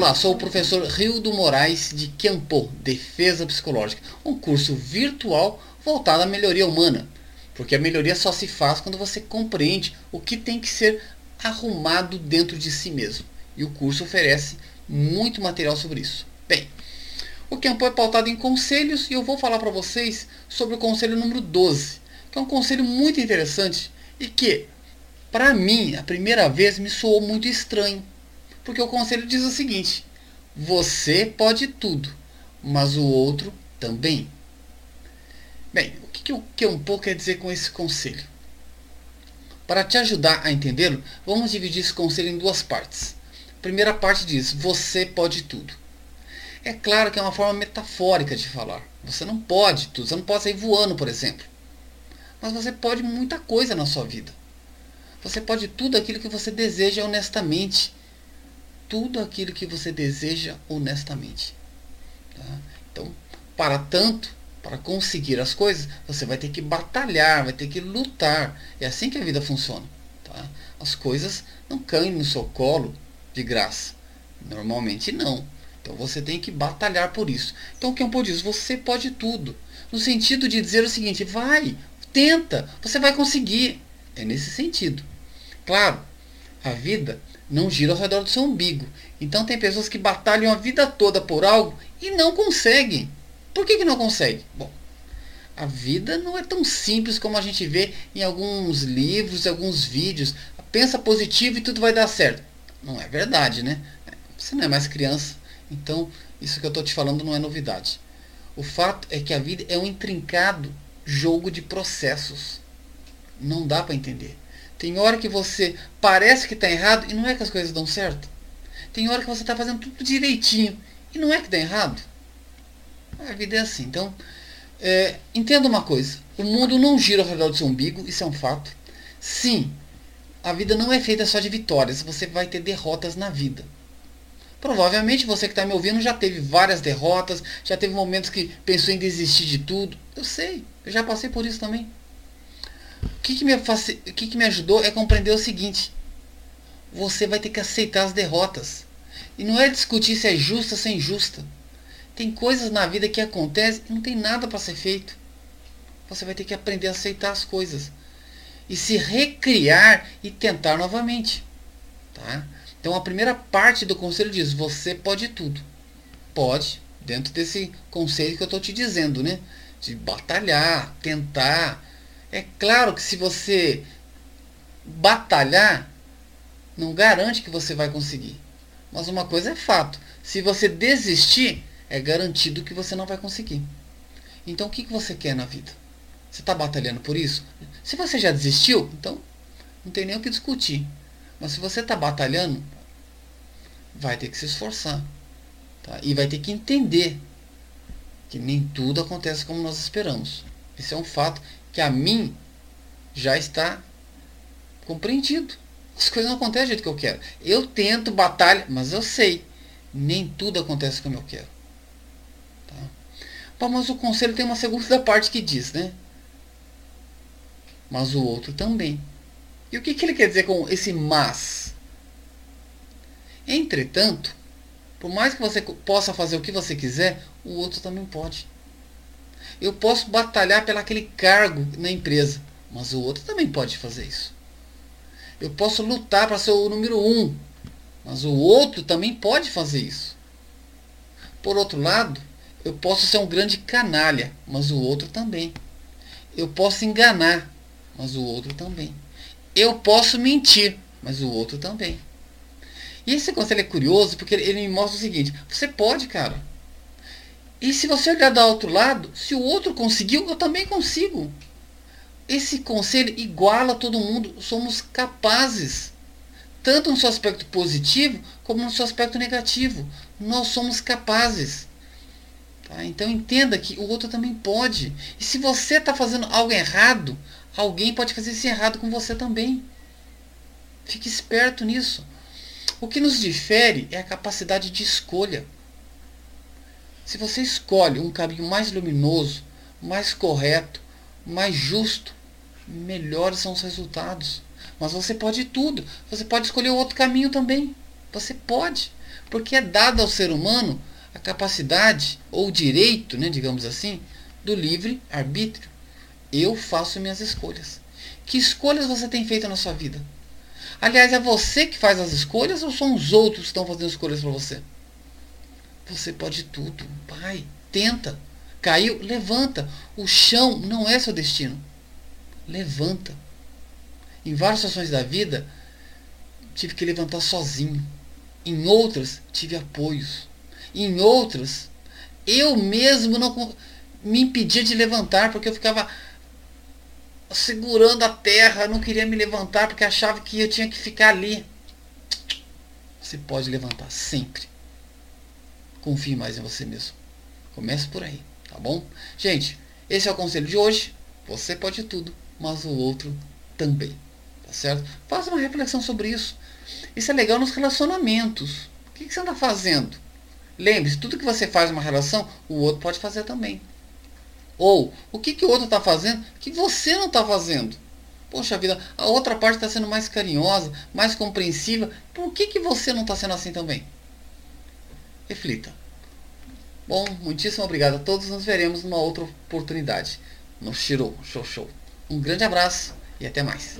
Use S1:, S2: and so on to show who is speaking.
S1: Olá, sou o professor Rildo Moraes de Campo, Defesa Psicológica, um curso virtual voltado à melhoria humana. Porque a melhoria só se faz quando você compreende o que tem que ser arrumado dentro de si mesmo. E o curso oferece muito material sobre isso. Bem, o Campo é pautado em conselhos e eu vou falar para vocês sobre o conselho número 12, que é um conselho muito interessante e que, para mim, a primeira vez me soou muito estranho porque o conselho diz o seguinte: você pode tudo, mas o outro também. Bem, o que, que o pouco quer dizer com esse conselho? Para te ajudar a entendê-lo, vamos dividir esse conselho em duas partes. A primeira parte diz: você pode tudo. É claro que é uma forma metafórica de falar. Você não pode tudo, você não pode sair voando, por exemplo. Mas você pode muita coisa na sua vida. Você pode tudo aquilo que você deseja honestamente tudo aquilo que você deseja honestamente. Tá? Então, para tanto, para conseguir as coisas, você vai ter que batalhar, vai ter que lutar. É assim que a vida funciona. Tá? As coisas não caem no seu colo de graça. Normalmente não. Então você tem que batalhar por isso. Então o que eu diz? Você pode tudo. No sentido de dizer o seguinte, vai, tenta, você vai conseguir. É nesse sentido. Claro, a vida não gira ao redor do seu umbigo. Então tem pessoas que batalham a vida toda por algo e não conseguem. Por que, que não conseguem? Bom, a vida não é tão simples como a gente vê em alguns livros, alguns vídeos. Pensa positivo e tudo vai dar certo. Não é verdade, né? Você não é mais criança. Então, isso que eu estou te falando não é novidade. O fato é que a vida é um intrincado jogo de processos. Não dá para entender. Tem hora que você parece que está errado e não é que as coisas dão certo. Tem hora que você está fazendo tudo direitinho e não é que dá errado. A vida é assim. Então, é, entenda uma coisa: o mundo não gira ao redor do seu umbigo, isso é um fato. Sim, a vida não é feita só de vitórias, você vai ter derrotas na vida. Provavelmente você que está me ouvindo já teve várias derrotas, já teve momentos que pensou em desistir de tudo. Eu sei, eu já passei por isso também. O que, que, me, o que, que me ajudou é compreender o seguinte: você vai ter que aceitar as derrotas. E não é discutir se é justa ou se é injusta. Tem coisas na vida que acontecem e não tem nada para ser feito. Você vai ter que aprender a aceitar as coisas. E se recriar e tentar novamente. Tá? Então a primeira parte do conselho diz: você pode tudo. Pode, dentro desse conselho que eu estou te dizendo, né? De batalhar, tentar, é claro que se você batalhar, não garante que você vai conseguir. Mas uma coisa é fato: se você desistir, é garantido que você não vai conseguir. Então o que, que você quer na vida? Você está batalhando por isso? Se você já desistiu, então não tem nem o que discutir. Mas se você está batalhando, vai ter que se esforçar. Tá? E vai ter que entender que nem tudo acontece como nós esperamos. Esse é um fato que a mim já está compreendido. As coisas não acontecem do jeito que eu quero. Eu tento, batalha, mas eu sei. Nem tudo acontece como eu quero. Tá? Bom, mas o conselho tem uma segunda parte que diz, né? Mas o outro também. E o que, que ele quer dizer com esse mas? Entretanto, por mais que você possa fazer o que você quiser, o outro também pode. Eu posso batalhar pelo aquele cargo na empresa, mas o outro também pode fazer isso. Eu posso lutar para ser o número um, mas o outro também pode fazer isso. Por outro lado, eu posso ser um grande canalha, mas o outro também. Eu posso enganar, mas o outro também. Eu posso mentir, mas o outro também. E esse conselho é curioso porque ele me mostra o seguinte: você pode, cara. E se você olhar do outro lado, se o outro conseguiu, eu também consigo. Esse conselho iguala todo mundo, somos capazes. Tanto no seu aspecto positivo, como no seu aspecto negativo. Nós somos capazes. Tá? Então entenda que o outro também pode. E se você está fazendo algo errado, alguém pode fazer esse errado com você também. Fique esperto nisso. O que nos difere é a capacidade de escolha. Se você escolhe um caminho mais luminoso, mais correto, mais justo, melhores são os resultados. Mas você pode tudo. Você pode escolher outro caminho também. Você pode. Porque é dado ao ser humano a capacidade ou o direito, né, digamos assim, do livre arbítrio. Eu faço minhas escolhas. Que escolhas você tem feito na sua vida? Aliás, é você que faz as escolhas ou são os outros que estão fazendo escolhas para você? Você pode tudo. Vai, tenta. Caiu, levanta. O chão não é seu destino. Levanta. Em várias situações da vida, tive que levantar sozinho. Em outras, tive apoios. Em outras, eu mesmo não me impedia de levantar porque eu ficava segurando a terra, não queria me levantar porque achava que eu tinha que ficar ali. Você pode levantar sempre. Confie mais em você mesmo. Comece por aí, tá bom? Gente, esse é o conselho de hoje. Você pode tudo, mas o outro também. Tá certo? Faça uma reflexão sobre isso. Isso é legal nos relacionamentos. O que, você anda fazendo? Lembre-se, tudo que você faz numa relação, o outro pode fazer também. Ou, o que, que o outro está fazendo que você não está fazendo? Poxa vida, a outra parte está sendo mais carinhosa, mais compreensiva. Por que, que você não está sendo assim também? Reflita. Bom, muitíssimo obrigado a todos. Nos veremos numa outra oportunidade no Shiro Show Show. Um grande abraço e até mais.